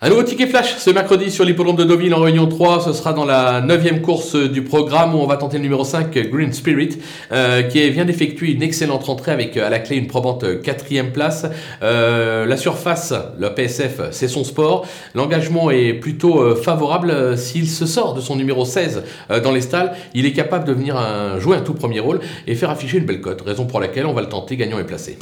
Un nouveau ticket flash ce mercredi sur l'hippodrome de Deauville en Réunion 3. Ce sera dans la neuvième course du programme où on va tenter le numéro 5, Green Spirit, euh, qui vient d'effectuer une excellente rentrée avec à la clé une probante quatrième place. Euh, la surface, le PSF, c'est son sport. L'engagement est plutôt euh, favorable. Euh, s'il se sort de son numéro 16 euh, dans les stalles, il est capable de venir un- jouer un tout premier rôle et faire afficher une belle cote. Raison pour laquelle on va le tenter gagnant et placé.